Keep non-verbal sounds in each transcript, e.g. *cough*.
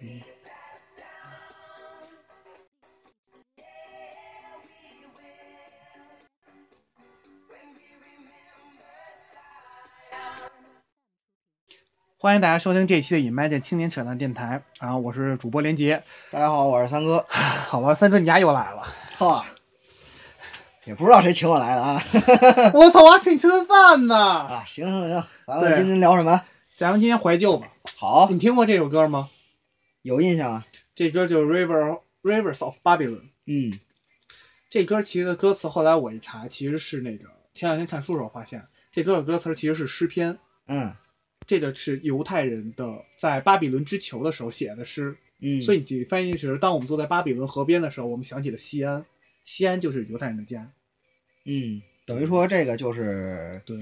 嗯欢迎大家收听这一期的《Imagine 青年扯淡电台》啊，我是主播连杰。大家好，我是三哥。*sighs* 好吧，三哥你家又来了。哈，也不知道谁请我来的啊。*laughs* 我操，我还请你吃顿饭呢。啊，行行行，咱们今天聊什么？咱们今天怀旧吧。好，你听过这首歌吗？有印象啊。这歌就是 River Rivers of Babylon。嗯这歌其实歌词后来我一查，其实是那个前两天看书的时候发现，这歌的歌词其实是诗篇。嗯这个是犹太人的在巴比伦之囚的时候写的诗，嗯，所以你翻译是：当我们坐在巴比伦河边的时候，我们想起了西安，西安就是犹太人的家。嗯，等于说这个就是对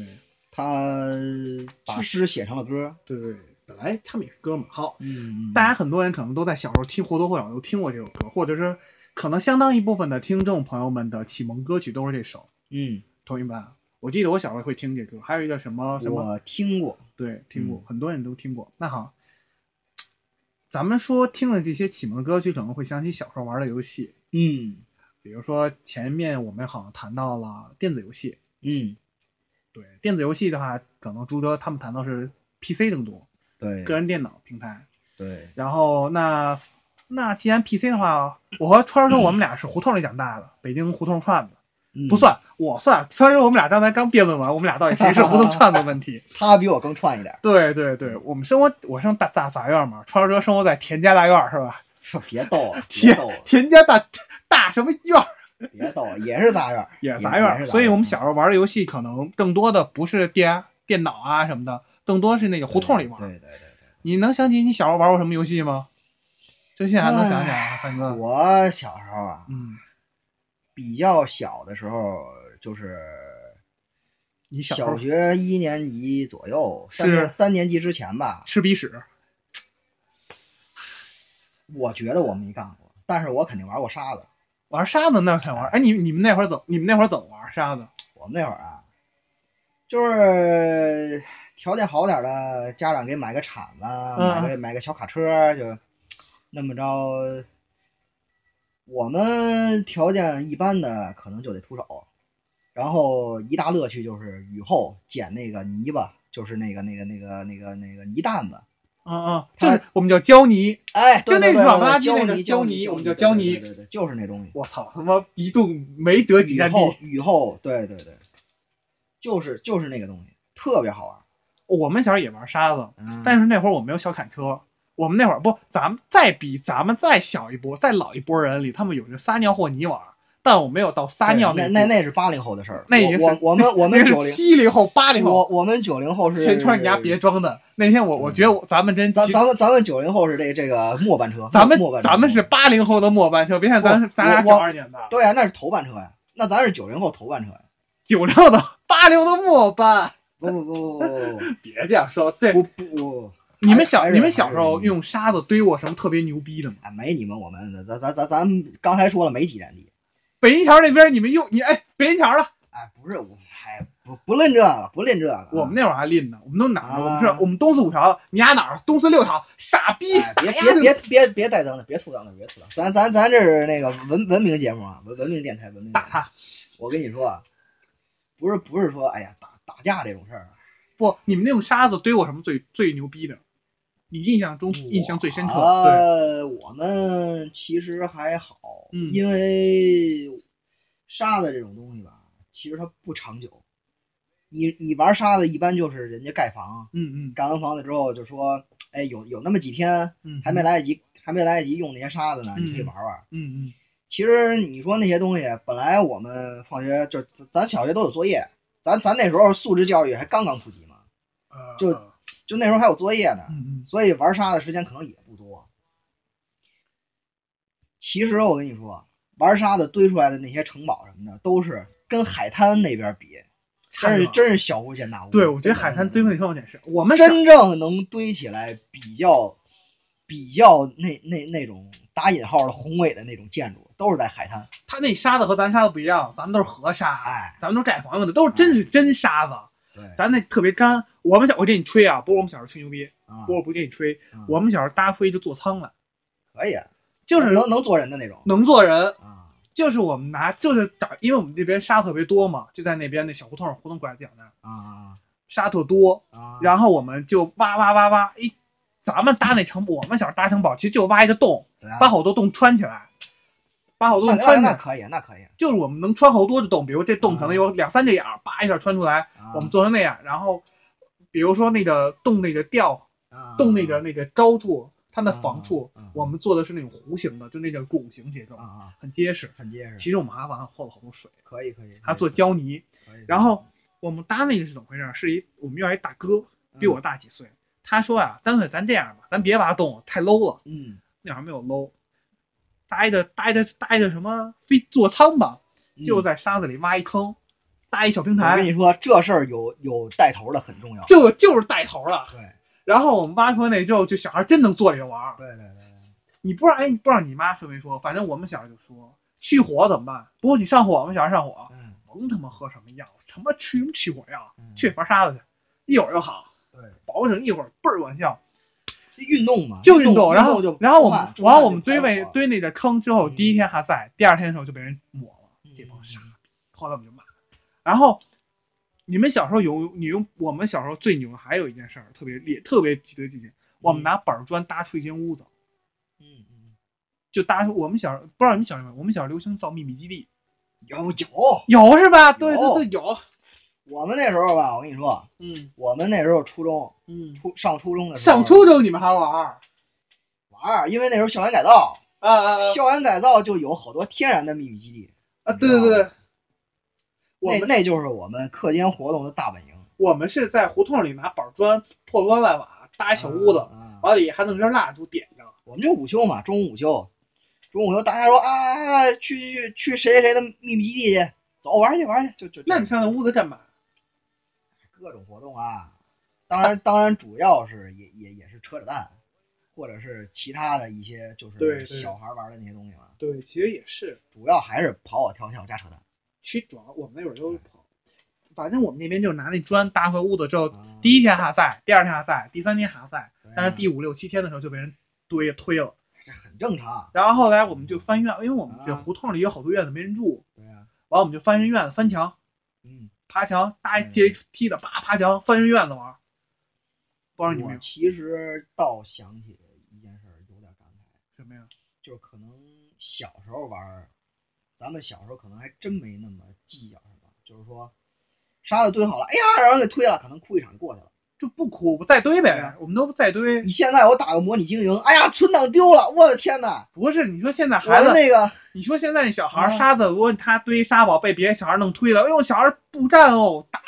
他把诗写成了歌。对对，本来他们也是哥们儿。好，嗯大家很多人可能都在小时候听或多或少都听过这首歌，或者是可能相当一部分的听众朋友们的启蒙歌曲都是这首，嗯，同学们？我记得我小时候会听这歌，还有一个什么什么，我听过。对，听过，嗯。很多人都听过。那好，咱们说听了这些启蒙歌曲，可能会想起小时候玩的游戏，嗯。比如说前面我们好像谈到了电子游戏，嗯，对，电子游戏的话，可能朱哥他们谈到是 PC 更多，对个人电脑平台。对，然后那那既然 PC 的话，我和川儿哥我们俩是胡同里长大的，北京胡同串子嗯不，算，我算。川儿哥我们俩刚才刚辩论完，我们俩到底谁是胡同串子问题？*laughs* 他比我更串一点。对对对，我们生活我生大大杂院嘛，川儿哥生活在田家大院 *laughs* 是吧？说别逗了，*laughs* 别田，田家大大什么院别逗了，也是杂院，也是杂院所以我们小时候玩的游戏可能更多的不是电电脑啊什么的，更多是那个胡同里玩。对对对对你能想起你小时候玩过什么游戏吗？就现在还能想起来啊，三。哥。我小时候啊，嗯，比较小的时候，就是你小小学一年级左右，三是年三年级之前吧，吃鼻屎，我觉得我没干过，但是我肯定玩过沙子。玩沙子那肯玩。哎，你你们那会儿怎你们那会儿怎么玩沙子？我们那会儿啊，就是条件好点的家长给买个铲子，买个买个小卡车，就那么着。我们条件一般的，可能就得徒手。然后一大乐趣就是雨后捡那个泥巴，就是那个那个那个那个那个泥蛋子。嗯嗯，就是我们叫胶泥。哎，就那软不拉几胶泥那个胶泥我们叫对胶泥对对对对，就是那东西。我操，他妈一动没得几站地。雨后雨后，对对对，就是就是那个东西，特别好玩。我们小时候也玩沙子，嗯，但是那会儿我没有小砍车。我们那会儿不，咱们再比咱们再小一波、再老一波人里，他们有这撒尿和泥玩，但我没有到撒尿那那那是八零后的事儿。那已经是我我我们我们是九零，七零后、八零后。我们九零后是先穿你家别装的。那天我我觉得我咱们真咱咱们咱们九零后是这这个末班车，咱们咱们是八零后的末班车，别看咱咱俩我九二年的，对呀，那是头班车呀，那咱是九零后头班车呀。九零的八零的末班。不不不不不 *laughs* 别这样说，对不不不，你们小你们小时候用沙子堆过什么特别牛逼的吗？啊，没你们我们，咱咱咱咱刚才说了没几站地，北新桥那边你们用你哎，北新桥了，哎，不是我，哎，不不论这个，不论这个，我们那会儿还论呢，我们都哪儿我们是我们东四五条，你家哪儿？东四六条，傻逼！哎，别别别别别带脏的，别吐脏的，别吐脏。咱咱咱这是那个文文明节目啊，文文明电台，文明。打他！我跟你说啊，不是不是说，哎呀，打打架这种事儿啊，不，你们那种沙子堆过什么最最牛逼的？你印象中印象最深刻？对，呃，我们其实还好，嗯因为沙子这种东西吧，其实它不长久。你你玩沙子，一般就是人家盖房，嗯嗯盖完房子之后就说，哎，有有那么几天嗯，还没来得及，还没来得及用那些沙子呢，你可以嗯玩玩。嗯嗯其实你说那些东西，本来我们放学就咱咱小学都有作业，咱咱那时候素质教育还刚刚普及嘛，呃，就就那时候还有作业呢，所以玩沙的时间可能也不多。其实我跟你说，玩沙子堆出来的那些城堡什么的，都是跟海滩那边比，真是真是小巫见大巫。对，我觉得海滩堆那特点是我们真正能堆起来比较比较那那那种打引号的宏伟的那种建筑，都是在海滩。他那沙子和咱沙子不一样，咱们都是河沙，哎，咱们都是盖房子的，都是真是真沙子，对，咱那特别干。我们小我给你吹啊，不是我们小时候吹牛逼，啊不是我不给你吹，嗯我们小时候搭飞就坐舱了，可以，就是能能坐人的那种能坐人。啊。就是我们拿，就是找，因为我们这边沙特别多嘛，就在那边那小胡同胡同拐角那儿啊沙特多，啊！然后我们就挖挖挖挖，一咱们搭那城堡，我们小时候搭城堡其实就挖一个洞，对啊把好多洞穿起来，把好多洞穿那那可以，那可以。就是我们能穿好多的洞，比如这洞可能有两三只眼儿，叭一下穿出来，啊我们做成那样，然后比如说那个洞那个吊啊洞那个那个高处，它的房处我们做的是那种弧形的，就那种拱形结构很结实。很结实。其实我们还往上和了好多水，可以可以，还做胶泥。然后我们搭那个是怎么回事？是一我们院儿一大哥，比我大几岁。他说啊，干脆咱这样吧，咱别挖洞了，太 low 了。嗯，那会儿没有 low，搭一个搭一个搭一个什么飞座舱吧，嗯就在沙子里挖一坑，搭一小平台我跟，你说，这事儿有有带头的很重要。就就是带头了。对然后我们挖坑那之后，就小孩真能坐里头玩。对对对对，你不知道哎，你不知道你妈说没说？反正我们小时候就说去火怎么办？不过你上火，我们小孩上火，嗯，甭他妈喝什么药，什么去什么去火药，嗯去玩沙子去，一会儿就好，对，保证一会儿倍儿管效。运动嘛，就运动，然后就然后我们然后我们堆出汗就排火位堆那个坑之后，嗯。第一天还在，第二天的时候就被人抹了，嗯。这帮傻逼，后来我们就骂。然后你们小时候有你用我们小时候最牛的还有一件事儿特别烈，特别值得纪念，我们拿板砖搭出一间屋子，嗯嗯，就搭出我们小时候不知道你们小时候我们小时候流行造秘密基地，有有，有是吧？对对对，有，我们那时候吧，我跟你说，嗯。我们那时候初中嗯，初上初中的时候。上初中你们还玩儿？玩儿，因为那时候校园改造，啊啊啊。校园改造就有好多天然的秘密基地，啊！对对对，我那们那就是我们课间活动的大本营。我们是在胡同里拿板砖破砖烂瓦搭一小屋子，啊，完了里还弄根蜡烛点着。我们就午休嘛，中午午休，中午午休大家说啊，去去去谁谁谁的秘密基地去，走玩去玩去，就就就。那你上那屋子干嘛？各种活动啊，当然当然主要是也也也是扯扯淡，或者是其他的一些就是小孩玩的那些东西嘛，对，其实也是。主要还是跑跑跳跳加扯淡。其实主要我们那会儿都跑，反正我们那边就拿那砖搭回屋子之后，啊第一天还在，第二天还在，第三天还在，但是第五六七天的时候就被人堆推了。这很正常。然后后来我们就翻院，因为我们这啊胡同里有好多院子没人住，对啊，完了我们就翻人院子，翻墙、嗯，爬墙，搭一接一梯的，叭爬墙，翻进院子玩。不知道你们其实倒想起一件事儿，有点感慨，什么呀？就是可能小时候玩儿，咱们小时候可能还真没那么计较什么，就是说沙子堆好了，哎呀，让人给推了，可能哭一场就过去了。就不哭，再堆呗我们都再堆你。现在我打个模拟经营，哎呀，存档丢了，我的天哪！不是，你说现在孩子，那个你说现在那小孩沙子，如果他堆沙堡被别的小孩弄推了，哎呦，小孩不干哦，打，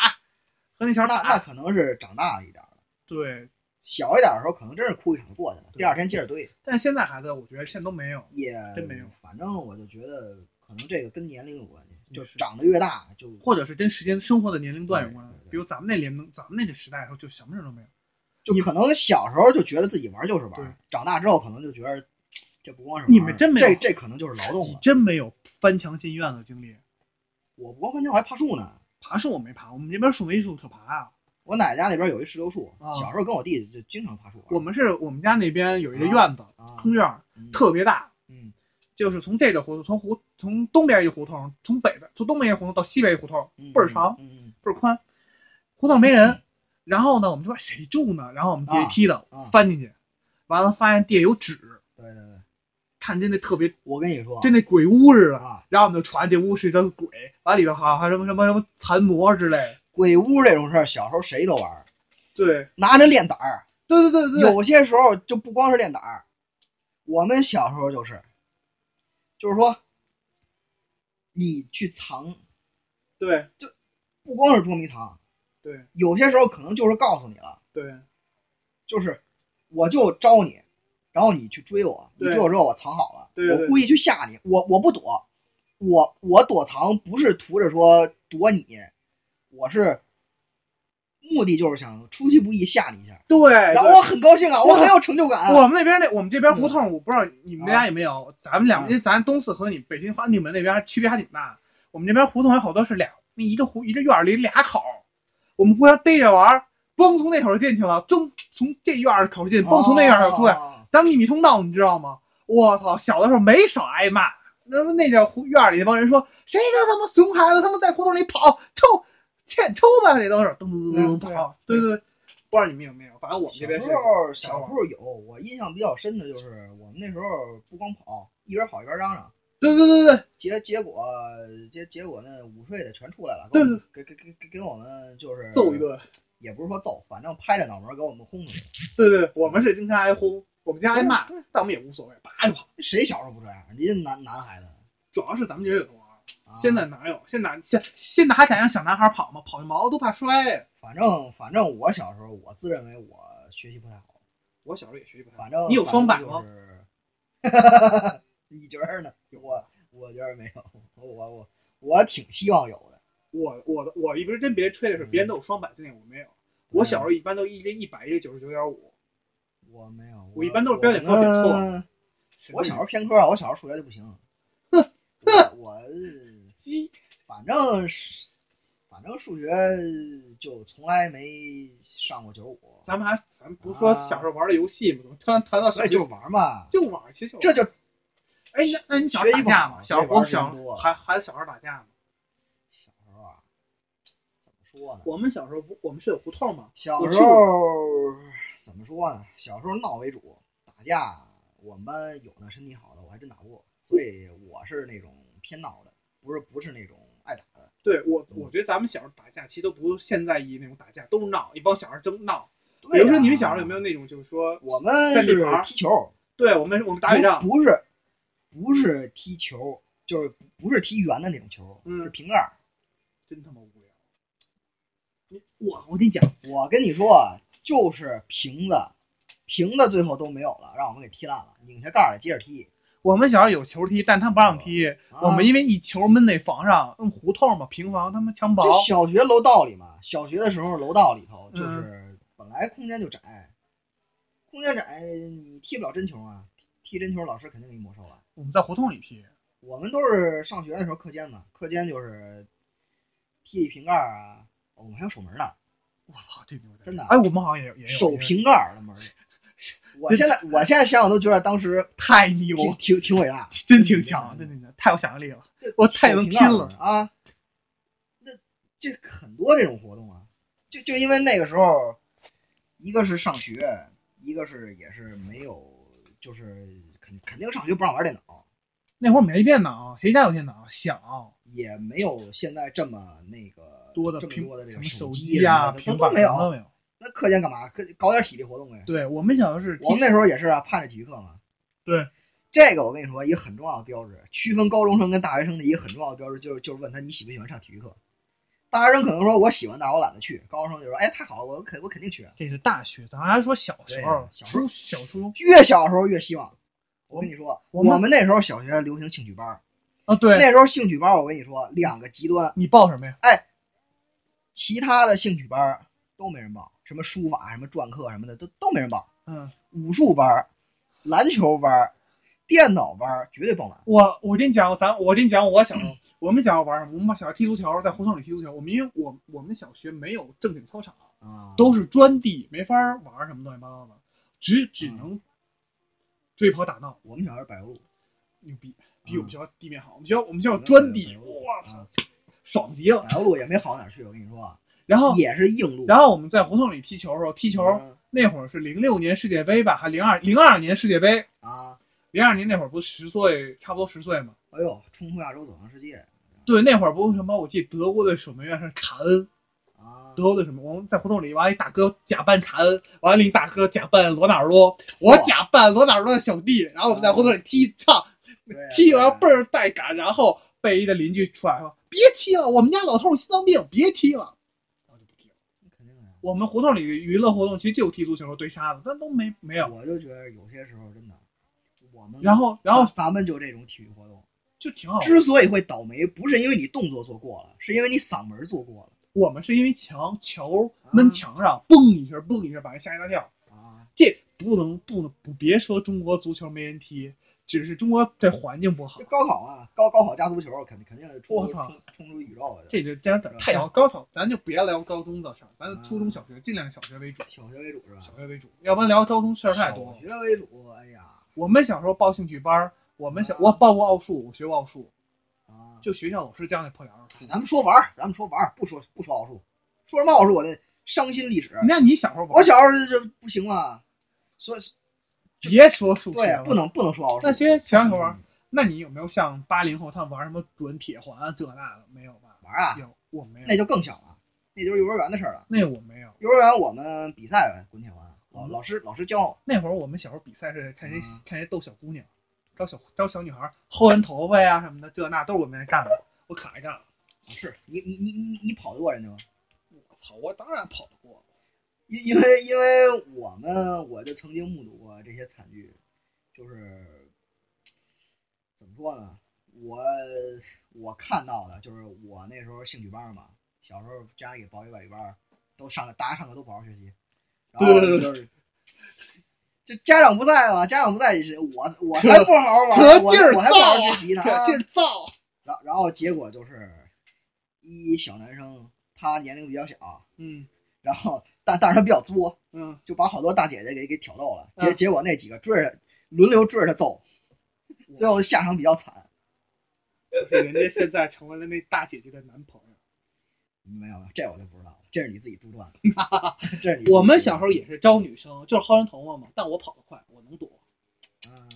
和那小孩打。那可能是长大了一点了，对，小一点的时候可能真是哭一场就过去了，第二天接着堆。但是现在孩子，我觉得现在都没有。也真没有，反正我就觉得可能这个跟年龄有关系，就是长得越大就或者是跟时间生活的年龄段有关对对。对比如咱们那年龄，咱们那个时代的时候，就什么事都没有。就可能小时候就觉得自己玩就是玩，长大之后可能就觉得这不光是玩你们真没有这这可能就是劳动你了。真没有翻墙进院子的经历。我不光翻墙，我还爬树呢。爬树我没爬，我们这边树没树可爬啊。我奶奶家那边有一石榴树，啊小时候跟我弟弟就经常爬树玩。我们是我们家那边有一个院子，啊，空院嗯特别大，嗯就是从这个胡同，从胡从东边一胡同，从北边从东边一胡同到西边一胡同，嗯倍儿长倍儿宽，胡同没人。然后呢，我们就说谁住呢？然后我们接一梯子啊翻进去，完了发现地下有纸，对对对，看见那特别我跟你说，就那鬼屋似的。啊，然后我们就传这屋是一个鬼，完里头好像还什么什么什么残魔之类。鬼屋这种事儿，小时候谁都玩，对拿着练胆儿。对对对对，有些时候就不光是练胆儿，我们小时候就是，就是说，你去藏，对就不光是捉迷藏，对。有些时候可能就是告诉你了，对。就是我就招你，然后你去追我，你对。追我之后我藏好了，对对对。我故意去吓你，我我不躲，我我躲藏不是图着说躲你，我是目的就是想出其不意吓你一下，对。然后我很高兴啊，我很有成就感啊，我们那边那我们这边胡同，我不知道你们家有没有。咱们两，嗯因为咱东四和你北京和你们那边区别还挺大。我们这边胡同有好多是俩，那一个胡一个院儿里俩口儿，我们互相逮着玩儿，嘣从那口儿进去了，噌从这院儿口进，嘣从那院儿口出来，哦当秘密通道，你知道吗？我操，小的时候没少挨骂。那么那叫院里那帮人说，谁个他妈熊孩子，他妈在胡同里跑，抽欠抽吧，那都是噔噔噔噔跑。对对对，不知道你们有没有，反正我们这边小时候小时候有，我印象比较深的就是我们那时候不光跑，一边跑一边嚷嚷。对对对对，结结果结结果那午睡的全出来了，对对，给给给给给我们就是揍一顿，也不是说揍，反正拍着脑门给我们轰出去。对对，我们是经常挨轰，我们家挨骂，但我们也无所谓，叭就跑。谁小时候不这样？人家男男孩子，主要是咱们这边有玩，现在哪有？现在现现在还敢让小男孩跑吗？跑毛都怕摔。反正反正我小时候，我自认为我学习不太好。我小时候也学习不太好。反正你有双板吗？*laughs* 你觉得呢？我我觉得没有，我我我挺希望有的。我我的我一直跟别人吹的是，别人都有双百，今年我没有。我小时候一般都一个一百，一个九十九点五。我没有，我一般都是标点符号点错。我小时候偏科啊，我小时候数学就不行。哼 *laughs* 哼，我鸡，反正是反正数学就从来没上过九十五。咱们还咱们不是说小时候玩的游戏吗？怎么突然谈到？所以就玩嘛，就玩，其实这就。哎，那那你小时候打架吗？小时候小孩孩子小时候打架吗？小时候啊，怎么说呢？我们小时候不，我们是有胡同吗？小时候怎么说呢？小时候闹为主，打架我们班有那身体好的，我还真打不过，所以我是那种偏闹的，不是不是那种爱打的。对我，我觉得咱们小时候打架其实都不是现在意那种打架，都是闹，一帮小孩争闹。比如说你们小时候有没有那种，就是说我们是踢球？对，我们我们打雪仗不是。不是踢球，就是不是踢圆的那种球，是瓶盖，真他妈无聊。你我我跟你讲，我跟你说，就是瓶子，瓶子最后都没有了，让我们给踢烂了，拧下盖儿接着踢。我们小时候有球踢，但他不让踢，我们因为一球闷那房上，嗯，胡同嘛，平房他妈墙薄。就小学楼道里嘛，小学的时候楼道里头就是本来空间就窄，空间窄，你踢不了真球啊。踢真球，老师肯定给你没收了。我们在胡同里踢，我们都是上学的时候课间嘛，课间就是踢一瓶盖啊。我们还有守门的，我操，这牛真的！哎，我们好像也也有守瓶盖的门。*laughs* 我现在我现在想想都觉得当时 *laughs* 太牛，*laughs* 挺挺伟大，真挺强，真的太有想象力了。我太能拼了啊！那这很多这种活动啊，就就因为那个时候，一个是上学，一个是也是没有。就是肯肯定上学不让玩电脑，那会儿没电脑，谁家有电脑？小也没有现在这么那个多的这么多的这个手机呀，都都没有都没有。那课间干嘛？课搞点体力活动呗。对我们小时候是，我们那时候也是啊，盼着体育课嘛。对，这个我跟你说，一个很重要的标志，区分高中生跟大学生的一个很重要的标志，就是就是问他你喜不喜欢上体育课。大学生可能说我喜欢，但是我懒得去。高中生就说，哎，太好了，我肯我肯定去。这是大学，咱还说小时候，小初小初中，越小时候越希望。我跟你说，我们那时候小学流行兴趣班啊，对，那时候兴趣班，我跟你说两个极端。你报什么呀？哎，其他的兴趣班都没人报，什么书法、什么篆刻什么的都都没人报。嗯，武术班、篮球班、电脑班绝对爆满。我我跟你讲，咱我跟你讲，我小时候我们小时候玩什么？我们小时候踢足球，在胡同里踢足球。我们因为我我们小学没有正经操场啊，都是砖地，没法玩什么乱七八糟的，只只能。追跑打闹，我们学校是柏油路，牛逼，比我们学校地面好。我们学校我们学校砖地，我操，爽极了。柏油路也没好哪去，我跟你说。然后也是硬路。然后我们在胡同里踢球的时候，踢球那会儿是零六年世界杯吧，还零二零二年世界杯啊？零二年那会儿不十岁，差不多十岁嘛。哎呦，冲出亚洲，走向世界。对，那会儿不是什么？我记得德国的守门员是卡恩。德国的什么？我们在胡同里，完一大哥假扮卡恩，完了一大哥假扮罗纳尔多，我假扮罗纳尔多的小弟，然后我们在胡同里踢，操，踢完倍儿带感，然后被一的邻居出来说：“别踢了，我们家老头心脏病，别踢了。”然后就不踢了。肯定呀。我们胡同里娱乐活动其实就踢足球、堆沙子，但都没没有。我就觉得有些时候真的，我们然后然后咱们就这种体育活动就挺好。之所以会倒霉，不是因为你动作做过了，是因为你嗓门做过了。我们是因为墙球闷墙上，嘣一下，嘣一下，把人吓一大跳啊！这不能不能不别说中国足球没人踢，只是中国这环境不好。高考啊，高高考加足球，肯定肯定冲冲，冲出宇宙去这就这样太高高考，咱就别聊高中的事儿，咱初中小学尽量小学为主，小学为主是吧？小学为主，要不然聊高中事儿太多。小学为主，哎呀，我们小时候报兴趣班儿，我们小啊我报过奥数，我学过奥数，啊，就学校老师教那破点儿的数。咱们说玩儿，咱们说玩儿，不说不说奥数，说什么奥数我的伤心历史。那你小时候玩我小时候就不行了，所以别说数学了，对不能不能说奥数。那些小小玩儿，那你有没有像八零后他们玩什么准铁环这那的？没有吧？玩啊，有，我没有。那就更小了，那就是幼儿园的事儿了。那我没有。幼儿园我们比赛滚铁环，老嗯老师老师教那会儿我们小时候比赛是看谁、嗯看谁逗小姑娘，招小招小女孩儿薅人头发呀什么的，这那都是我们干的。我可爱干了。是你你你你你跑得过人家吗？我操！我当然跑得过。因因为因为我们我就曾经目睹过这些惨剧，就是怎么说呢？我我看到的就是我那时候兴趣班嘛，小时候家里给报一外语班，都上大家上课都不好好学习，然后对对对就是。这家长不在嘛？家长不在，是我我才不好好玩，我我还不好好学习呢。啊可劲儿造。然然后结果就是，一小男生他年龄比较小，嗯然后但但是他比较作，嗯，就把好多大姐姐给给挑逗了。结嗯结果那几个追着轮流追着他揍，最后下场比较惨。就是人家现在成为了那大姐姐的男朋友。没有，这我就不知道了，这是你自己杜撰的。这是你我们小时候也是招女生，就是薅人头发嘛，但我跑得快，我能躲。嗯，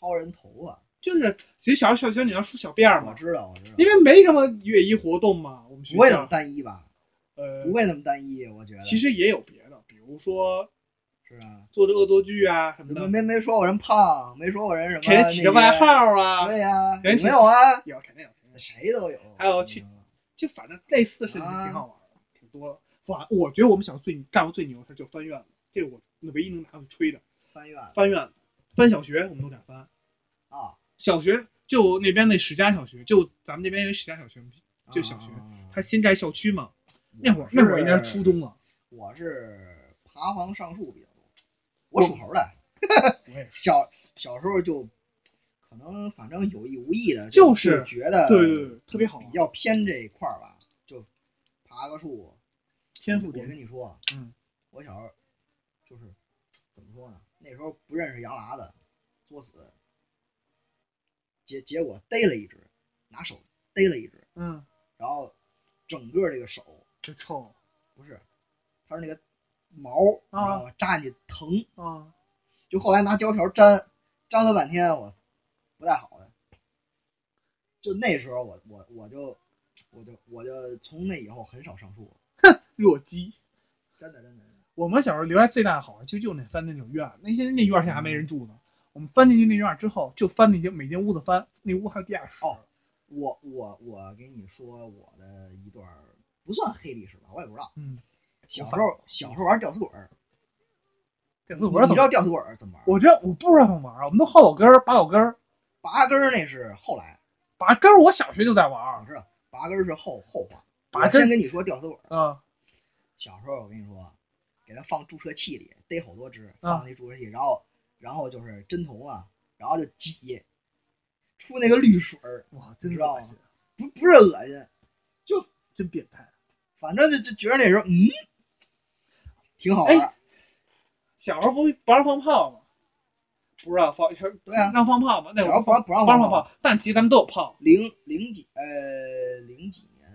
薅人头发，就是其实小小小女孩梳小辫儿嘛，我知道，我知道，因为没什么乐衣活动嘛，我们学不会那么校单一吧？呃不，会那么单一，我觉得。其实也有别的，比如说是啊，做这恶作剧啊什么没的，没没说我人胖，没说我人什么，给人起个外号。啊，对呀，给人起有没有啊？有肯定有，肯定有谁都有。还有去就反正类似的事情啊挺好玩的，挺多的。哇，我觉得我们小时候最干过最牛的事就翻院子，这个我唯一能拿出吹的。翻院翻院子，翻小学我们都敢翻。啊，小学就那边那史家小学，就咱们那边有史家小学，就小学啊它新盖校区嘛。那会儿那会儿应该是初中了，我是爬房上树比较多，我属猴的，我也是。小小时候就可能反正有意无意的就是就觉得对对对，特别好比，较偏这一块儿吧，就爬个树。天赋点跟你说，嗯，我小时候就是怎么说呢？那时候不认识杨喇子，作死，结结果逮了一只，拿手逮了一只，嗯，然后整个这个手这臭不是，它是那个毛啊你知道吗？扎进去疼，啊！就后来拿胶条粘，粘了半天，我不太好的。就那时候我我我就我就我就从那以后很少上树了，*laughs* 弱鸡。真的真的。真的我们小时候留下最大的好玩，就就那翻那种院，那些那院现在还没人住呢。我们翻进去那院之后，就翻那间每间屋子翻，那屋还有地下室。哦我我我给你说我的一段不算黑历史吧，我也不知道。嗯，小时候小时候玩吊死鬼儿，这你次我说怎么？你知道吊死鬼儿怎么玩？我这我不知道怎么玩，我们都薅老根儿、拔老根儿、拔根儿那是后来，拔根儿。我小学就在玩儿我知道拔根儿是后后话。拔根先跟你说吊死鬼儿。啊，小时候我跟你说，给它放注射器里，逮好多只，啊放那注射器，然后然后就是针头啊，然后就挤，出那个绿水儿，哇，真恶心，不不是恶心，就真变态。反正就就觉得那时候嗯，挺好玩儿。小时候不不让放炮吗？不知道放，对啊，让放炮嘛？那会儿不让不让放炮，但其实咱们都有炮，零零几呃零几年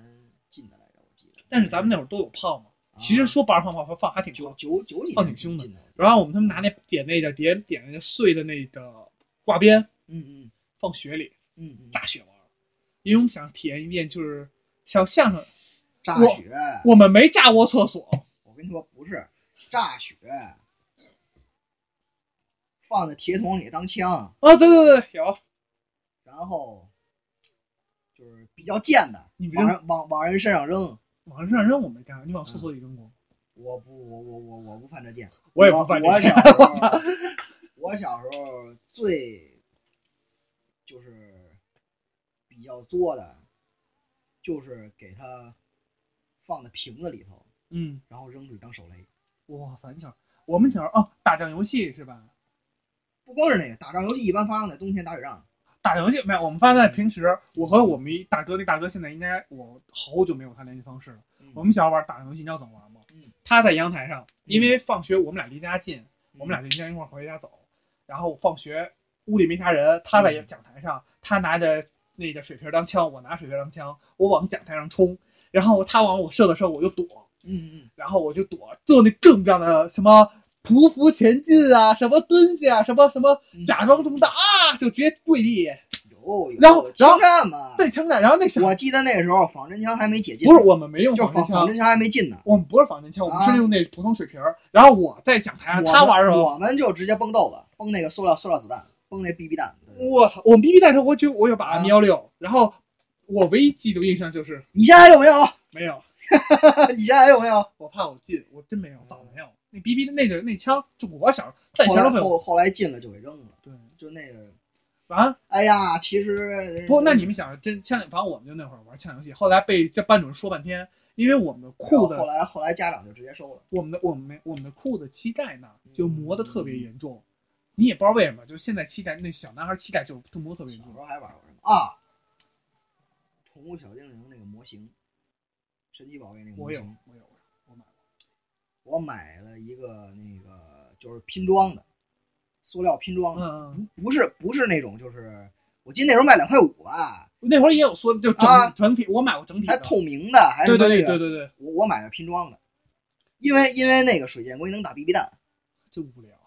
进的来着，我记得。但是咱们那会儿都有炮嘛。啊其实说不让放炮，放还挺九。九九几年放挺凶的的。然后我们他们拿那点那个点点那个碎的那个挂鞭嗯嗯放雪里嗯嗯，炸雪玩儿，因为我们想体验一遍，就是像相声，炸雪，我们没炸过厕所，我跟你说不是炸雪，放在铁桶里当枪，啊，对对对，有，然后就是比较贱的，你别往人往往人身上扔。往人身上扔我没干，你往厕所里扔过，我不，我我我我不犯这贱，我也不犯这我贱小时候，我小时候最就是比较作的，就是给他放在瓶子里头，嗯，然后扔出去当手雷。哇塞，你想我们小时候哦，打仗游戏是吧？不光是那个打仗游戏，一般发生在冬天打雪仗。打游戏没有，我们发现在平时，我和我们一大哥，那大哥现在应该我好久没有他联系方式了。嗯我们小时候玩打仗游戏，你知道怎么玩吗？嗯他在阳台上，因为放学我们俩离家近，我们俩就应该一块儿回家走。然后我放学屋里没啥人，他在嗯讲台上，他拿着那个水瓶当枪，我拿水瓶当枪，我往讲台上冲，然后他往我射的时候我就躲，嗯嗯，然后我就躲，做那各种各样的什么匍匐前进啊，什么蹲下，什么什么嗯假装中的啊，就直接跪地有有，然后枪战嘛，对枪战，然后那小我记得那个时候仿真枪还没解禁，不是我们没用就是仿真枪，仿仿真枪还没进呢。我们不是仿真枪，我们啊是用那普通水瓶儿，然后我在讲台上，他玩的时候，我们就直接崩豆子，崩那个塑料塑料子弹，崩那 BB 弹。我操，我们 BB 弹时候我就我有把幺六，然后我唯一记得印象就是你现在还有没有？没有，*laughs* 你现在还有没有？我怕我进，我真没有，早没有。那逼逼的那个那枪，就我小时候弹后。后后来进了就给扔了，对，就那个，啊，哎呀，其实不，那你们想，真枪，反正我们就那会儿玩枪游戏，后来被这班主任说半天，因为我们的裤子后，来后来家长就直接收了。我们的我们我们的裤子膝盖那就磨得特别严重，你也不知道为什么，就现在膝盖那小男孩膝盖就就磨得特别严重小时。候还玩过什么啊？宠物小精灵那个模型，神奇宝贝那个我有模型，，我有，我买过。我买了一个那个就是拼装的，塑料拼装的，嗯不不是不是那种就是，我记得那时候卖两块五吧，嗯，那会儿也有说就整、啊整体，我买过整体的。还透明的，还是对对说那个对对对对，我我买的拼装的，因为因为那个水箭龟能打 BB 弹，*laughs* 真无聊。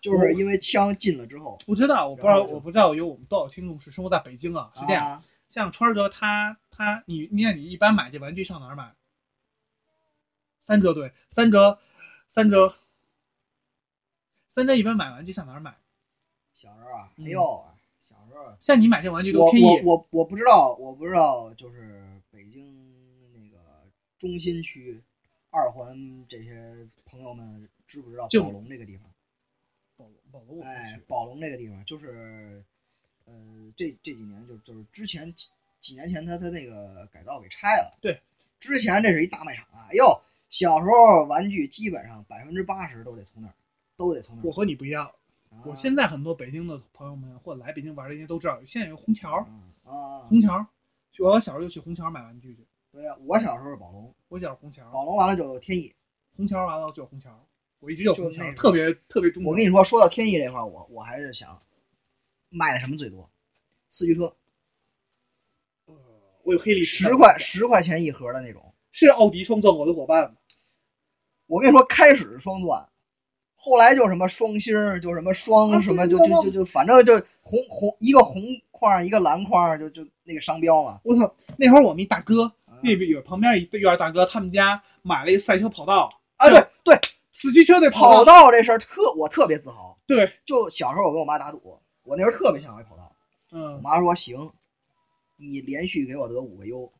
就是因为枪进了之后，不知道，我不知道，我不知道有我们多少听众是生活在北京啊？是这样，啊，像川儿哥他他你你看你一般买这玩具上哪儿买？三折对，三折三折三折一般买玩具上哪儿买？小时候啊，嗯哎呦，小时候像你买这玩具都便宜我我我不知道，我不知道，就是北京那个中心区二环这些朋友们知不知道就宝龙这个地方？宝龙哎宝龙这个地方就是，呃，这这几年就就是之前几几年前他他那个改造给拆了。对，之前这是一大卖场啊，哟，小时候玩具基本上百分之八十都得从那儿，都得从那儿。我和你不一样，啊我现在很多北京的朋友们或者来北京玩的人都知道，现在有虹桥，嗯啊，虹桥，我小时候就去虹桥买玩具去，对呀，我小时候是宝龙，我小时候虹桥，宝龙完了就天意。虹桥完了就虹桥，我一直有虹桥就那，个特别特别中意。我跟你说，说到天意这块儿，我我还是想卖的什么最多？四驱车，呃，我有黑历史，十块十块钱一盒的那种。是奥迪创造我的伙伴吗？我跟你说，开始是双钻，后来就什么双星，就什么双啊什么，就就就就反正就红红一个红框儿一个蓝框儿，就就那个商标嘛。我操！那会儿我们一大哥，啊那边有旁边一院大哥，他们家买了一赛车跑道，啊，对对，四驱车那跑道，道这事儿特我特别自豪。对，就小时候我跟我妈打赌，我那时候特别想要一跑道，嗯我嗯妈说行，你连续给我得五个优，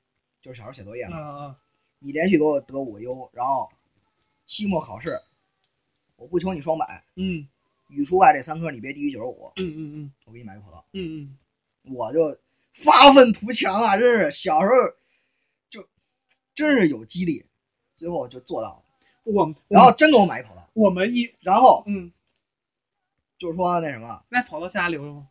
就是小时候写作业嗯嘛，嗯，你连续给我得五个优，然后期末考试我不求你双百，嗯语数外这三科你别低于九十五，嗯嗯嗯我给你买个跑道。嗯嗯，我就发愤图强啊！真是小时候就真是有激励，最后就做到了。我们然后真给我买一跑道，我们一然后嗯，就是说那什么，那跑道现在留着吗？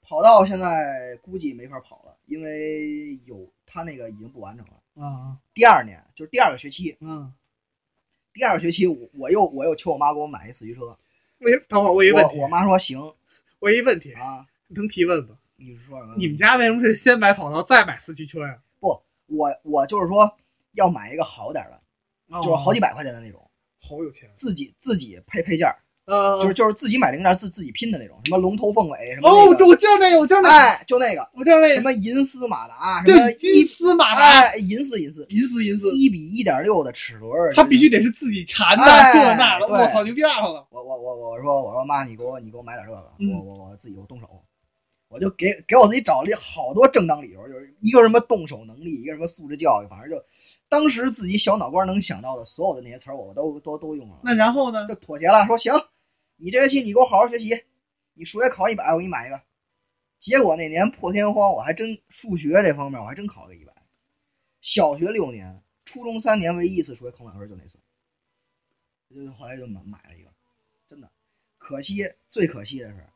跑道现在估计没法跑了，因为有他那个已经不完整了。啊第二年就是第二个学期，嗯，第二个学期我我又我又求我妈给我买一四驱车，等会儿我一问题，我我妈说行我一问题，啊，能提问吗？你是说？你们家为什么是先买跑道再买四驱车呀？不我我就是说要买一个好点儿的，就是好几百，百块钱的那种，好有钱，自己自己配配件儿。呃，就是就是自己买零件自自己拼的那种，什么龙头凤尾什么哦，那个，我知道那个，我知道那个，哎，就那个我知道那个，什么银丝马达，就什么金丝马达，哎银丝银丝银丝银丝，一比一点六的齿轮，它必须得是自己缠的，哎这那的，对我操，牛逼大了！我我我我说我说妈，你给我你给我买点这个，嗯我我我自己我动手，我就给给我自己找了好多正当理由，就是一个什么动手能力，一个什么素质教育，反正就当时自己小脑瓜能想到的所有的那些词儿，我都都都用上了。那然后呢就？妥协了，说行，你这学期你给我好好学习，你数学考一百，我给你买一个。结果那年破天荒，我还真数学这方面我还真考了个一百。小学六年，初中三年，唯一一次数学考满分就那次，就后来就买买了一个，真的。可惜最可惜的是，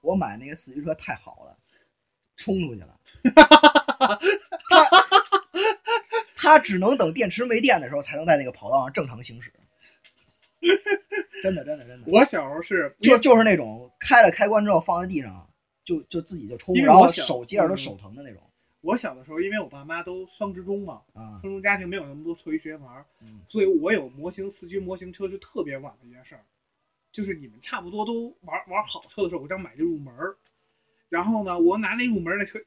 我买那个四驱车太好了，冲出去了。*laughs* 它它只能等电池没电的时候才能在那个跑道上正常行驶。*laughs* 真的真的真的。我小时候是就就是那种开了开关之后放在地上，就就自己就冲，然后手接着都手疼的那种。我小的时候，因为我爸妈都双职工嘛，啊，双职家庭没有那么多课余时间玩，嗯所以我有模型四驱模型车是特别晚的一件事儿。就是你们差不多都玩玩好车的时候，我正买就入门儿，然后呢，我拿那入门的车，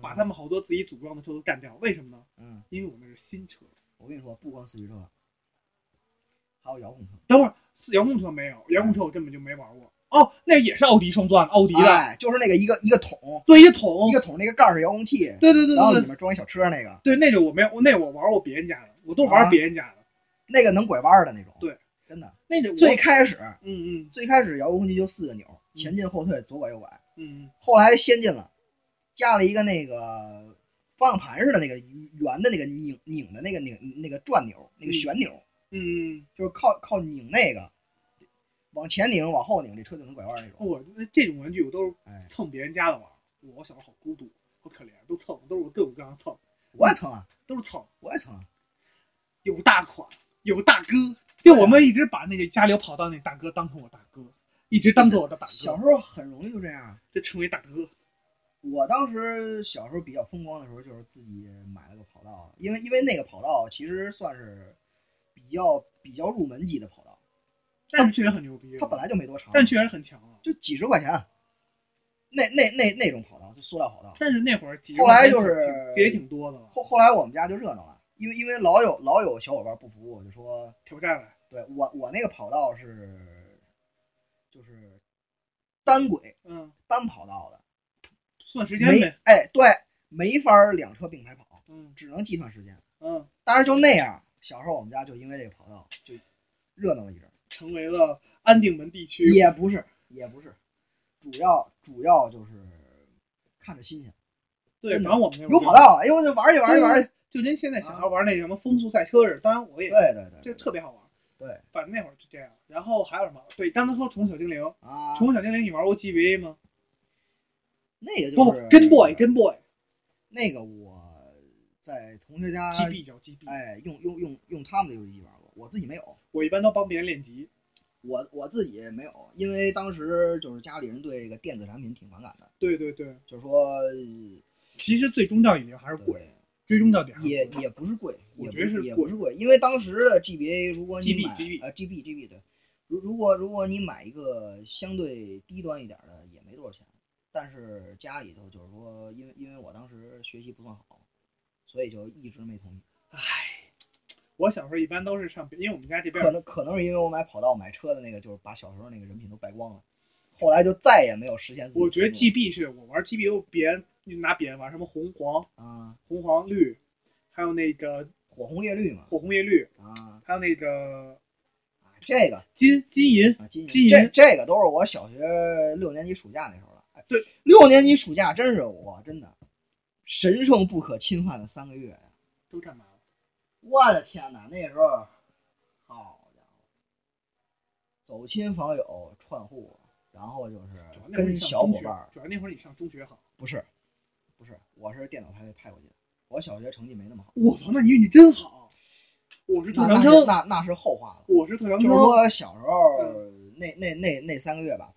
把他们好多自己组装的车都干掉。为什么呢？嗯，因为我那是新车。我跟你说，不光四驱车，还有遥控车。等会儿遥控车没有，遥控车我根本就没玩过。哦，那也是奥迪双钻，奥迪的，哎，就是那个一个一个桶，对，一桶一，个桶那个盖儿是遥控器，对对对然后里面装一小车那个，对那个我没有，那我玩过别人家的，我都玩啊别人家的。那个能拐弯的那种。对，真的。那个最开始嗯嗯最开始遥控器就四个钮，前进后退左拐右拐。嗯嗯后来先进了，加了一个那个方向盘似的那个圆的那个拧拧的那个拧那个转钮，那个旋钮，嗯嗯，就是靠靠拧那个，往前拧往后拧，这车就能拐弯那种。我那这种玩具我都是哎，蹭别人家的玩。我小时候好孤独，好可怜，都蹭，都是我各种各样蹭，我也蹭啊，都是蹭。我也蹭啊。有大款，有大哥，就我们一直把那个家里有跑道那大哥当成我大哥，一直当做我的大哥，小时候很容易就这样。就成为大哥。我当时小时候比较风光的时候，就是自己买了个跑道，因为因为那个跑道其实算是比较比较入门级的跑道，但是确实很牛逼，它本来就没多长，但确实很强啊。就几十块钱。那那那那种跑道就塑料跑道，但是那会儿几后来就是挺也挺多的，后后来我们家就热闹了，因为因为老有老有小伙伴不服，我就说，挑战了。对我我那个跑道是就是单轨嗯，单跑道的，算时间呗。哎对，没法儿两车并排跑，嗯只能计算时间。嗯，当然就那样，小时候我们家就因为这个跑道就热闹了一阵儿，成为了安定门地区。也不是也不是，主要主要就是看着新鲜，对，真的反正我们那有跑道了，哎呦就玩去玩去玩去，就跟现在小孩玩那什么风速赛车似的。当然我也对对对，这特别好玩。对反正那会儿就这样。然后还有什么？对，刚才说宠物小精灵，啊，宠物小精灵你玩过 GBA 吗？那个就是，Game Boy Game Boy 那个我在同学家 GB 叫 GB。哎用用用用他们的游戏机玩过，我自己没有，我一般都帮别人练级。我我自己没有，因为当时就是家里人对这个电子产品挺反感的，对对对，就是说其实最终到底还是贵，最终到底还是也也不是贵，我也不觉得是也不是贵，因为当时的 GBA 如果你买 GB 呃 GB GB 对，如如果如果你买一个相对低端一点的也没多少钱，但是家里头就是说，因为因为我当时学习不算好，所以就一直没同意。唉，*tsk* 我小时候一般都是上，因为我们家这边可能可能是因为我买跑道买车的那个，就是把小时候那个人品都败光了，后来就再也没有实现自己。我觉得 GB 是我玩 GB 都别人拿别人玩什么红黄啊，红黄绿，还有那个火红叶绿嘛火红叶绿，啊，还有那个这个金金银。啊，金金银这这个都是我小学六年级暑假那时候对，六年级暑假真是我真的神圣不可侵犯的三个月呀！都干嘛了？我的天哪，那时候，好家伙，走亲访友串户，然后就是跟小伙伴儿，主要那会儿你上中学好。不是，不是，我是电脑派派过去的，我小学成绩没那么好。我操，那你运气真好！我是特长生，那那是后话了。我是特长生。就是说小时候那那那那三个月吧，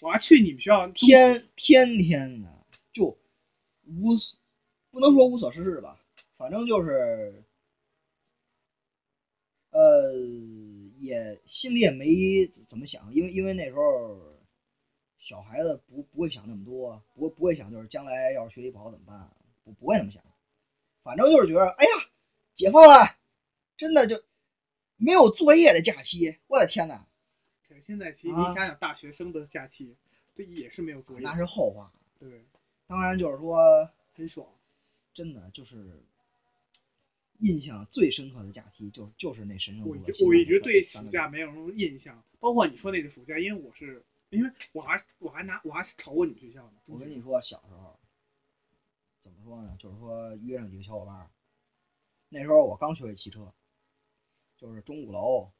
我还去你们学校天天天的就无所不能说无所事事吧，反正就是呃也心里也没怎么想，因为因为那时候小孩子不不会想那么多，不不会想就是将来要是学习不好怎么办，不不会那么想，反正就是觉得哎呀解放了，真的就没有作业的假期，我的天哪！现在其实啊你想想，大学生的假期，这也是没有作业那，是后话。对，当然就是说，很爽。真的就是印象最深刻的假期，就就是那神圣我我一直对暑假没有什么印象，包括你说那个暑假，因为我是因为我还我还拿我还考过你们学校呢。我跟你说，小时候怎么说呢？就是说约上几个小伙伴儿，那时候我刚学会骑车，就是钟鼓楼，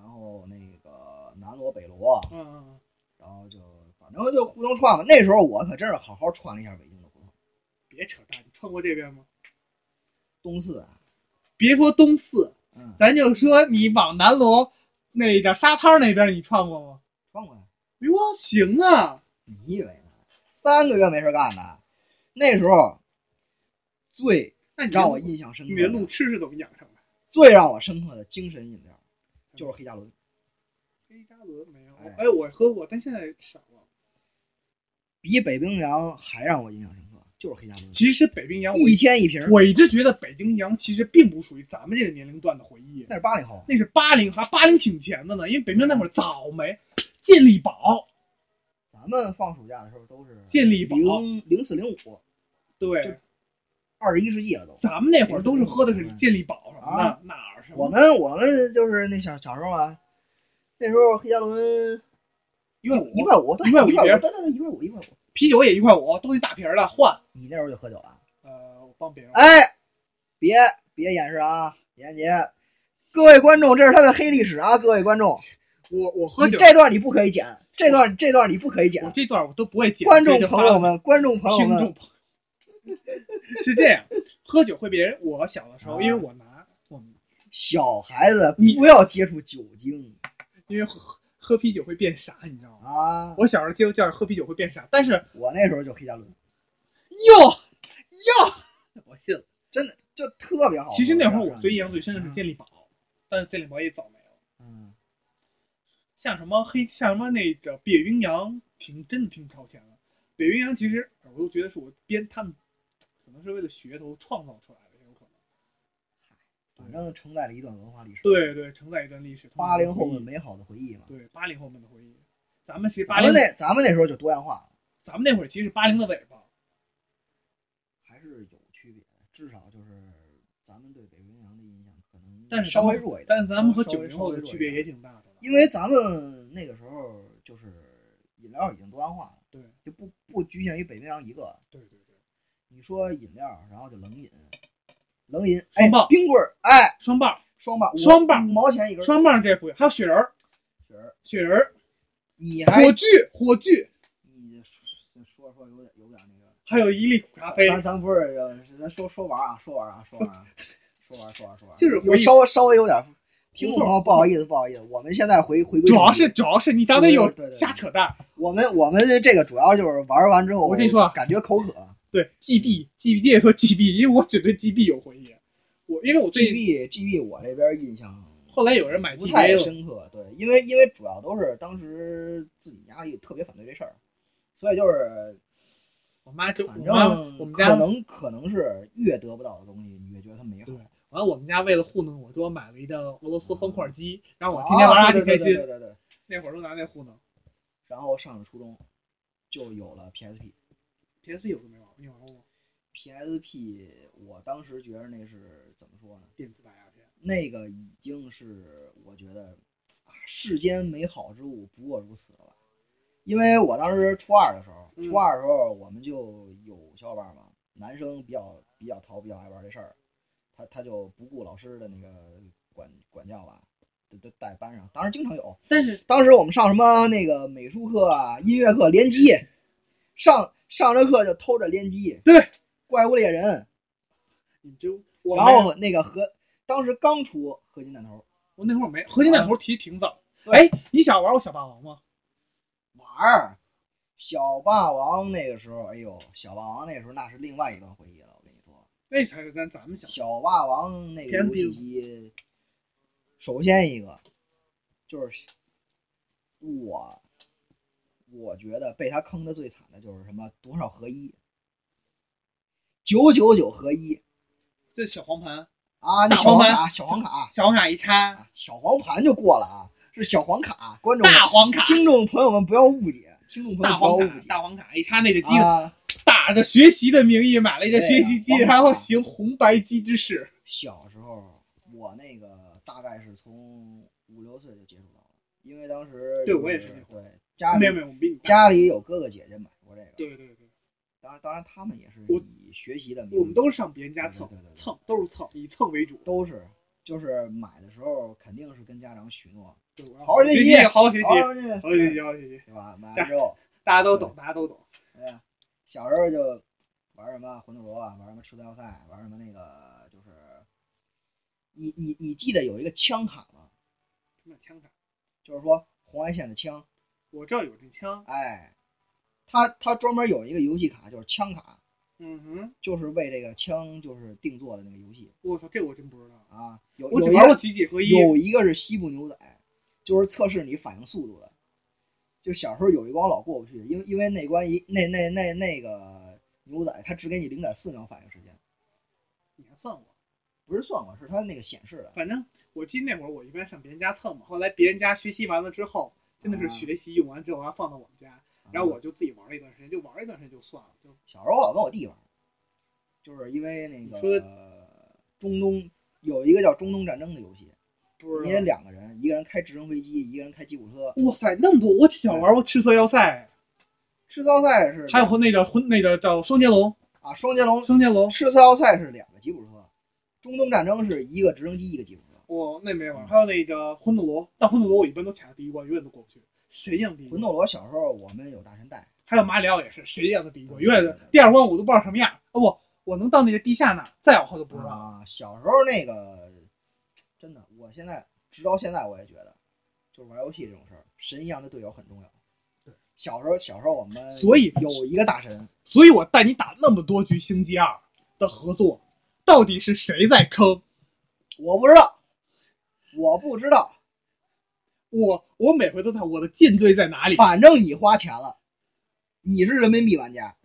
然后那个南锣北锣，嗯嗯嗯，然后就反正就胡同串吧。那时候我可真是好好串了一下北京的胡同，别扯淡，你串过这边吗？东四啊，别说东四，嗯，咱就说你往南锣那叫沙滩那边，你串过吗？串过呀。哟，行啊！你以为呢？三个月没事干的，那时候最让我印象深刻你的路痴是怎么养成的？最让我深刻的精神饮料就是黑加仑。黑加仑没有，哎哎，我喝过，但现在少了。比北冰洋还让我印象深刻，就是黑加仑，其实北冰洋，我一天一瓶。我一直觉得北冰洋其实并不属于咱们这个年龄段的回忆，那是八零后，那是八零，还八零挺前的呢，因为北冰洋那会儿早没健力宝，咱们放暑假的时候都是健力宝零零四零五，对，二十一世纪了都。咱们那会儿都是喝的是健力宝什么的啊，哪儿什么我们我们就是那小小时候啊，那时候黑加仑一块五，一块五，对，一块五一块五，一瓶对对对，一块五一块五。啤酒也一块五，都那大瓶儿的换。你那时候就喝酒了？呃，我帮别人，哎，别别掩饰啊，严杰，各位观众，这是他的黑历史啊！各位观众，我我喝酒，这段你不可以剪，这段这段你不可以我剪。这段我都不会剪。观众朋友们，观众朋友们 *laughs* 是这样，喝酒会别人。我小的时候，啊因为我拿我们小孩子你不要接触酒精因为喝喝啤酒会变傻，你知道吗？啊！我小时候接受教育喝啤酒会变傻，但是我那时候就黑加仑，哟哟，我信了。真的就特别好。其实那会儿我最印象最深的是嗯健力宝，但是健力宝也早没了。嗯，像什么黑，像什么那个北冰洋，挺真的挺超前了。北冰洋其实我都觉得是我编他们，可能是为了噱头创造出来的，也有可能。反正承载了一段文化历史。，对对，承载一段历史。八零后们们美好的回忆嘛。对八零后们的回忆。咱们其实八零，那咱们那时候就多样化了，咱们那会儿其实八零的尾巴。还是有区别的，至少就是咱们对北冰洋的印象可能但是稍微弱一点。但是咱们和九零后的区别也，挺大的。因为咱们那个时候就是饮料已经多样化了，对就不不局限于北冰洋一个对对，你说饮料，然后就冷饮，冷饮，哎冰棍儿，哎，双棒，双棒，双棒五毛钱一根。双棒这不还有雪人儿，雪儿雪人儿，你还火炬，火炬，你说说说有点有点那个。还有一粒苦咖啡。咱咱不是呃咱说说玩啊，说玩啊，说玩啊，*laughs* 说玩说玩说玩，就是回忆有稍微稍微有点听众朋友不好意思不好意思，我们现在回回归主要是主要是你刚才有瞎扯淡。我们我们这个主要就是玩完之后，我跟你说啊感觉口渴对，GB GB 也说 GB，因为我只对 GB 有回忆。我因为我对，GB GB 我这边印象后来有人买不太深刻，对，因为因为主要都是当时自己家里特别反对这事儿，所以就是我妈就反正我们家能可能是越得不到的东西，你越觉得它美好对。完了我们家为了糊弄我，给我买了一辆俄罗斯方块机，然后我天天玩啊儿挺开心对对对。那会儿都拿那糊弄。然后上了初中，就有了 PSP。PSP 我都没玩过，你玩过吗？PSP 我当时觉得那是怎么说呢？电子大鸦片。那个已经是我觉得啊，世间美好之物不过如此了吧。因为我当时初二的时候，嗯初二的时候我们就有小伙伴嘛，男生比较比较淘，比较爱玩这事儿，他他就不顾老师的那个管管教吧，都都带班上，当时经常有。但是当时我们上什么那个美术课啊、音乐课联机，*laughs* 上上着课就偷着联机。对，怪物猎人，你就我然后那个合，当时刚出合金弹头，我那会儿没合金弹头提挺早。对哎，你想玩过小霸王吗？玩儿。小霸王那个时候，哎呦，小霸王那时候那是另外一段回忆了。我跟你说，那才是咱咱们小。小霸王那个游 PSP 戏机，首先一个就是我，我觉得被他坑的最惨的就是什么多少合一，九九九合一这小黄盘，啊，那大黄盘小黄卡，小黄卡，小黄卡一插，啊小黄盘就过了啊，是小黄卡，观众大黄卡，听众朋友们不要误解，听众朋大友不要，误解大黄卡一插那个机子，啊。打着学习的名义买了一个学习机，黄卡然后行红白机之事。小时候我那个大概是从五六岁就接触到了，因为当时对我也是那会对家里没有没有，我比你大。家里有哥哥姐姐买过这个，对对对，当然当然他们也是我以学习的名义，我们都是上别人家蹭对对对对蹭，都是蹭，以蹭为主。都是就是买的时候肯定是跟家长许诺，好好学习习，好好学习，好好学习，好好学习，好好学习。对吧？买完之后，大家都懂，大家都懂。对呀，小时候就玩什么魂斗罗啊，玩什么吃字要塞，玩什么那个就是你你你记得有一个枪卡吗？什么叫枪卡？就是说红外线的枪，我知道有这枪，哎，他他专门有一个游戏卡，就是枪卡，嗯哼，就是为这个枪就是定做的那个游戏我操，这我真不知道，啊。有我只玩过有一个集几合一，有一个是西部牛仔，就是测试你反应速度的。就小时候有一关我老过不去，因为因为那关一那那那那个牛仔他只给你零点四秒反应时间，你还算过？不是算过，是他那个显示的。反正我记得那会儿我一般上别人家蹭嘛，后来别人家学习完了之后，真的是啊学习用完之后，还放到我们家，然后我就自己玩了一段时间，就玩了一段时间就算了，就小时候我老跟我弟玩，就是因为那个你说中东有一个叫中东战争的游戏，你得不知道。两个人，一个人开直升飞机，一个人开吉普车。哇塞，那么多！我小玩过赤色要塞，赤色要塞是还有和那个混那个叫双截龙，啊，双截龙。双截龙，赤色要塞是两个吉普车，中东战争是一个直升机一个吉普车。我那没玩。还有那个魂斗罗，但魂斗罗我一般都卡在第一关，永远都过不去，神一样第一关。魂斗罗小时候我们有大神带，还有马里奥也是神一样的第一关，永远的第二关我都不知道什么样。啊不，我能到那个地下那儿，再往后就不知道。啊，小时候那个真的，我现在直到现在我也觉得，就是玩游戏这种事儿，神一样的队友很重要。对，小时候小时候我们所以有一个大神，所以我带你打那么多局星际二的合作，到底是谁在坑？我不知道，我不知道，我我每回都在我的舰队在哪里？反正你花钱了，你是人民币玩家，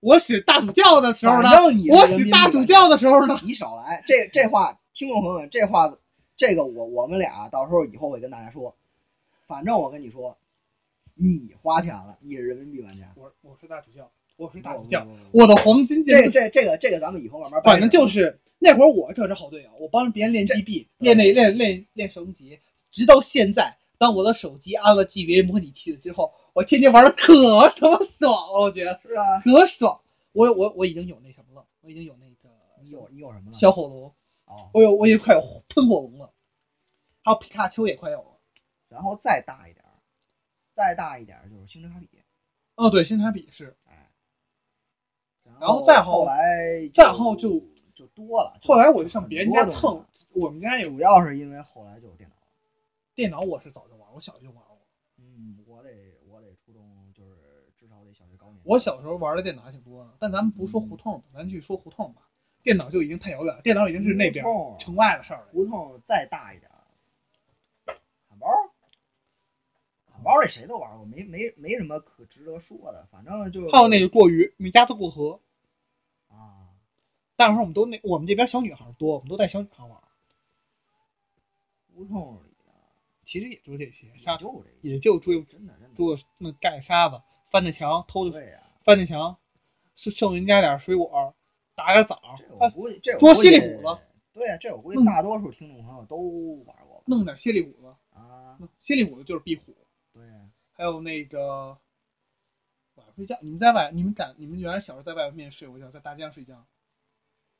我写大主教的时候呢反，正你我人民币使大主教的时候呢，你少来，这这话，听众朋友们，这话，这个我我们俩到时候以后会跟大家说。反正我跟你说，你花钱了，你是人民币玩家。我我是大主教，我是大主教，不不不不我的黄金这个舰队，这这个这个咱们以后慢慢掰。反正就是那会儿我这是好队友，我帮着别人练 GB，练那练练练升级，直到现在。当我的手机安了 GBA 模拟器了之后，我天天玩的可他妈爽了，我觉得是啊，可爽。我我我已经有那什么了，我已经有那个你有你有什么了？小火龙，哦，我有我也快有喷火龙了，还有皮卡丘也快有了。然后再大一点儿，再大一点儿就是星之卡比，哦，对，星之卡比是，哎，然然后再后后来再后就就多了。后来我就上别人家蹭，我们家有西主要是因为后来就有电脑了。电脑，我是早就玩，我小学就玩过。嗯，我得我得初中就是至少得小学高年级。我小时候玩的电脑还挺多的，但咱们不说胡同，咱去说胡同吧。电脑就已经太遥远了，电脑已经是那边城外的事儿了。胡同再大一点儿，砍包，砍包这谁都玩过，没没没什么可值得说的，反正就还有那个过鱼，每家都过河。啊，那会儿我们都那我们这边小女孩多，我们都带小女孩玩。胡同里的其实也就这些，也沙就也就追真的真的做那盖沙子，翻着墙偷着翻着墙，剩剩人家点水果，打点枣估计这我捉估计稀里虎子，对呀、这我估计嗯大多数听众朋友都玩过吧弄点犀利虎子。啊，蝎里虎子就是壁虎，对呀、还有那个晚上睡觉。你们在外，你们敢？你们原来小时候在外面睡过觉，在大街上睡觉？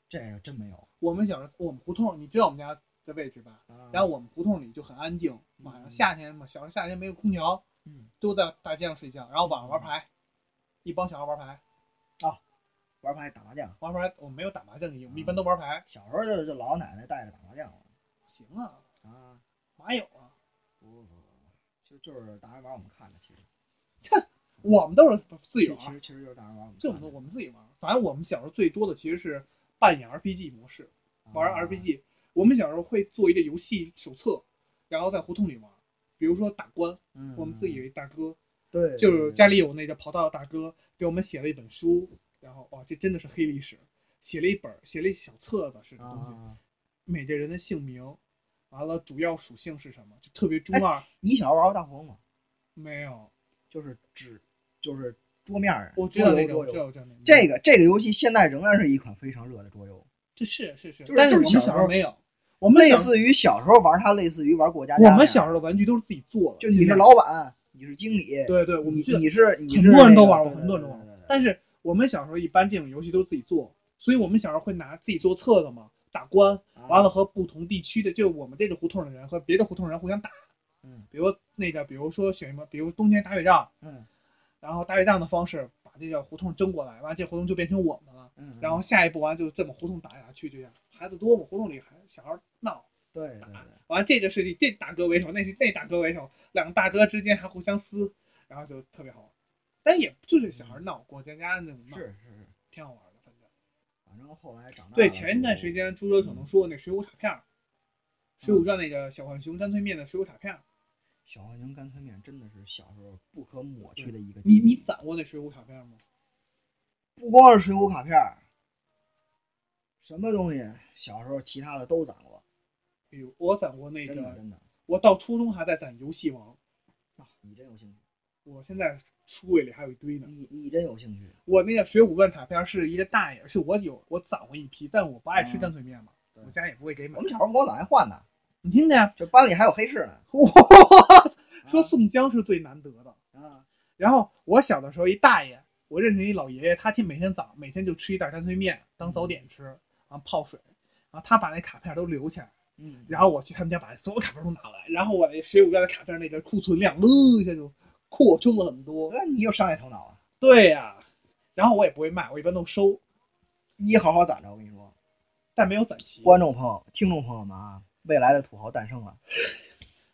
这个真没有。我们小时候，我们胡同，你知道我们家的位置吧？啊、然后我们胡同里就很安静，晚上夏天嘛，小时候夏天没有空调，嗯，都在大街上睡觉，然后晚上玩牌，一帮小孩玩牌，啊玩牌打麻将，玩牌。我们没有打麻将的，我们一般都玩牌。小时候就就老奶奶带着打麻将行啊，啊，哪有啊？不不不不，就就是大人玩我们看的，其实切我们都是自己玩，其实其实就是大人玩我们这么多我们自己玩。反正我们小时候最多的其实是扮演 RPG 模式，玩啊 RPG。我们小时候会做一个游戏手册，然后在胡同里玩。比如说打关，嗯，我们自己有一大哥，对，就是家里有那个跑道的大哥给我们写了一本书，然后哇，这真的是黑历史，写了一本，写了一小册子是什么东西，啊，每个人的姓名，完了主要属性是什么，就特别中二。你小时候玩过大富翁吗？没有，就是只，就是桌面儿，我知道那个，桌游知道，知道那个。这个这个游戏现在仍然是一款非常热的桌游，这是是是，就是但是我们小时候没有，我们类小似于小时候玩它，类似于玩过家家。我们小时候的玩具都是自己做的，就你是老板，你是经理，对对，我你们知道你是很多人都玩很多人都玩。但是我们小时候一般这种游戏都是自己做，所以我们小时候会拿自己做册子嘛，打关，啊完了和不同地区的，就我们这个胡同的人和别的胡同人互相打。嗯比如那个，比如说选什么，比如冬天打雪仗，嗯然后打雪仗的方式把这个胡同争过来，完这胡同就变成我们的了。嗯，然后下一步完就这么胡同打下去，就这样。孩子多嘛，胡同里还小孩闹，对对对，完这个事情这大哥为首，那是那大哥为首，两个大哥之间还互相撕，然后就特别好玩。但也就是小孩闹，过家家那种闹，是是是，挺好玩的，反正。反正后来长大对，前一段时间朱哲可能说那《水浒》卡片儿，《水浒传》那个小浣熊干脆面的《水浒》卡片儿，小浣熊干脆面真的是小时候不可抹去的一个记你忆。你攒过那《水浒》卡片吗？不光是水浒卡片，什么东西小时候其他的都攒过，比如我攒过那个，真的真的。我到初中还在攒游戏王，啊，你真有兴趣，我现在书柜里还有一堆呢。你你真有兴趣。我那个《水浒传》卡片是一个大爷，是我有我攒过一批，但我不爱吃嗯干脆面嘛，对我家也不会给买我。们小时候不光攒爱换呢，你听见？这，班里还有黑市呢。*laughs* 哇，啊说宋江是最难得的。啊，然后我小的时候，一大爷，我认识一老爷爷，他天每天早每天就吃一袋干脆面当早点吃，然后泡水，然后他把那卡片都留下来，嗯，然后我去他们家把所有卡片都拿来，然后我那《水浒传》的卡片那个库存量，呃一下就扩充了很多。那你有商业头脑啊，对呀、然后我也不会卖，我一般都收，你好好攒着。我跟你说，但没有攒齐。观众朋友、听众朋友们啊，未来的土豪诞生了。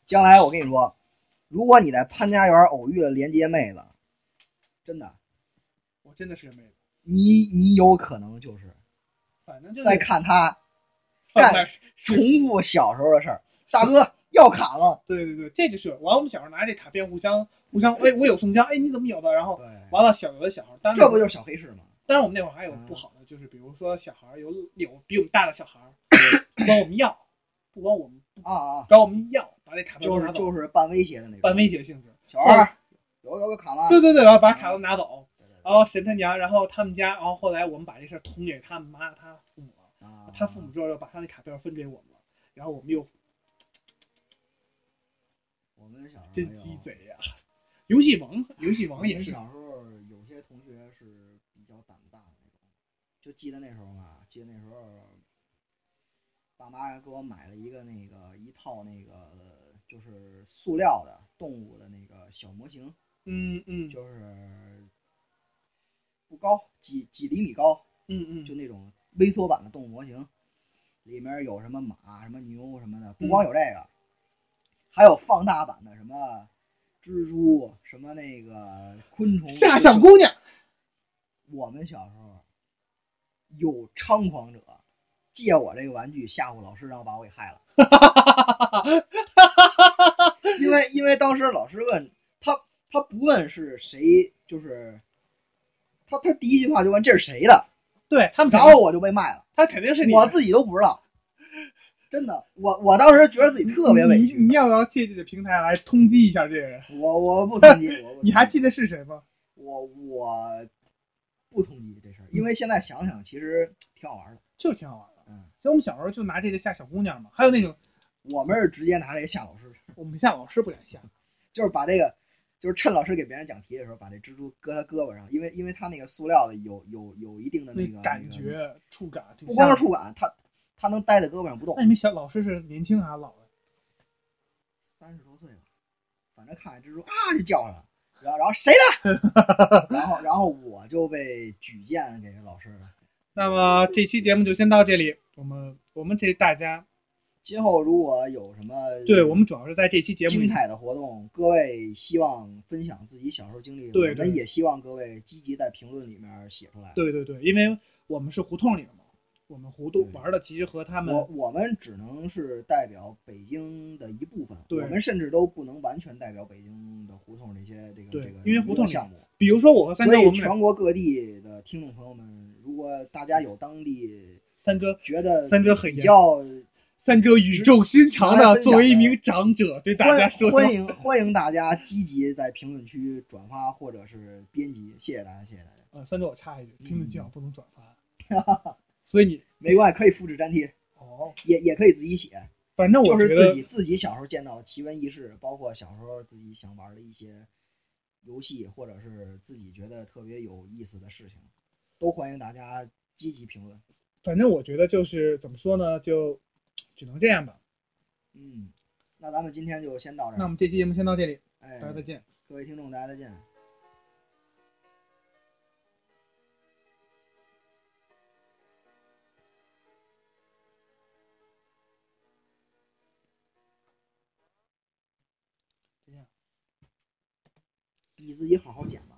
将来我跟你说，如果你在潘家园偶遇了连接妹子，真的，我真的是个妹子，你你有可能就是反正就是在看她干重复小时候的事儿。大哥要卡了，对对对，这就是完。我们小时候拿这卡片互相互相，哎，我有宋江，哎，你怎么有的？然后，完了，小有的小孩，当然这不就是小黑市吗？当然我们那会儿还有嗯不好的，就是比如说小孩有有比我们大的小孩不管 *coughs* 我们要，不管我们不啊啊，找我们要，把这卡片就是就是半威胁的那种，半威胁性质。小二有有个卡吗？对对对，然后把卡都拿走，然后神他娘，然后他们家，然后后来我们把这事儿捅给他们妈他父母了，啊，他父母之后又把他的卡片分给我们了，然后我们又我们小时候真鸡贼呀、游戏王，游戏王也是，小时候有些同学是比较胆大的那种，就记得那时候嘛，记得那时候，爸妈给我买了一个那个一套那个就是塑料的动物的那个小模型，嗯嗯就是不高，几几厘米高，嗯嗯，就那种微缩版的动物模型，里面有什么马、什么牛什么的，不光有这个，还有放大版的什么蜘蛛、什么那个昆虫。吓小姑娘，我们小时候有猖狂者借我这个玩具吓唬老师，然后把我给害了。*laughs* 因为因为当时老师问他，他不问是谁，就是他他第一句话就问这是谁的，对他们然后我就被卖了。他肯定是你我自己都不知道，真的，我我当时觉得自己特别委屈。你你要不要借这个平台来通缉一下这个人？我我不通缉，*laughs* 你还记得是谁吗？我我不通缉这事儿，因为现在想想其实挺好玩的。就挺好玩的。嗯，所以我们小时候就拿这个吓小姑娘嘛，还有那种我们是直接拿这个吓老师，我们吓老师不敢吓，就是把这个，就是趁老师给别人讲题的时候，把这蜘蛛搁他胳膊上，因为因为他那个塑料的有有有一定的那个感那个觉触感挺不光是触感，他他能待在胳膊上不动那。你们小老师是年轻还是老的？三十多岁吧，反正看见蜘蛛啊就叫上了，然后然后谁的，*laughs* 然后然后我就被举荐给老师了。那么这期节目就先到这里，我们我们这大家，今后如果有什么对我们主要是在这期节目，精彩的活动，各位希望分享自己小时候经历，对对我们也希望各位积极在评论里面写出来。对对对，因为我们是胡同里的嘛，我们胡同玩的其实和他们我我们只能是代表北京的一部分，对我们甚至都不能完全代表北京的胡同这些这个对这个因为胡同项目。比如说我和三所以哥，我们全国各地的听众朋友们，如果大家有当地三哥觉得三哥很严比较三哥语重心长的作为一名长者对大家说欢欢迎欢迎大家积极在评论区转发或者是编辑，谢谢大家，谢谢大家。呃，三哥我插一句，评论区嗯好不能转发，*laughs* 所以你没关系，可以复制粘贴，哦，也也可以自己写，反正我就是觉得自己自己小时候见到奇闻异事，包括小时候自己想玩的一些游戏，或者是自己觉得特别有意思的事情，都欢迎大家积极评论。反正我觉得就是怎么说呢就只能这样吧嗯那咱们今天就先到这儿。那我们这期节目先到这里哎大家再见。各位听众大家再见。你自己好好剪吧。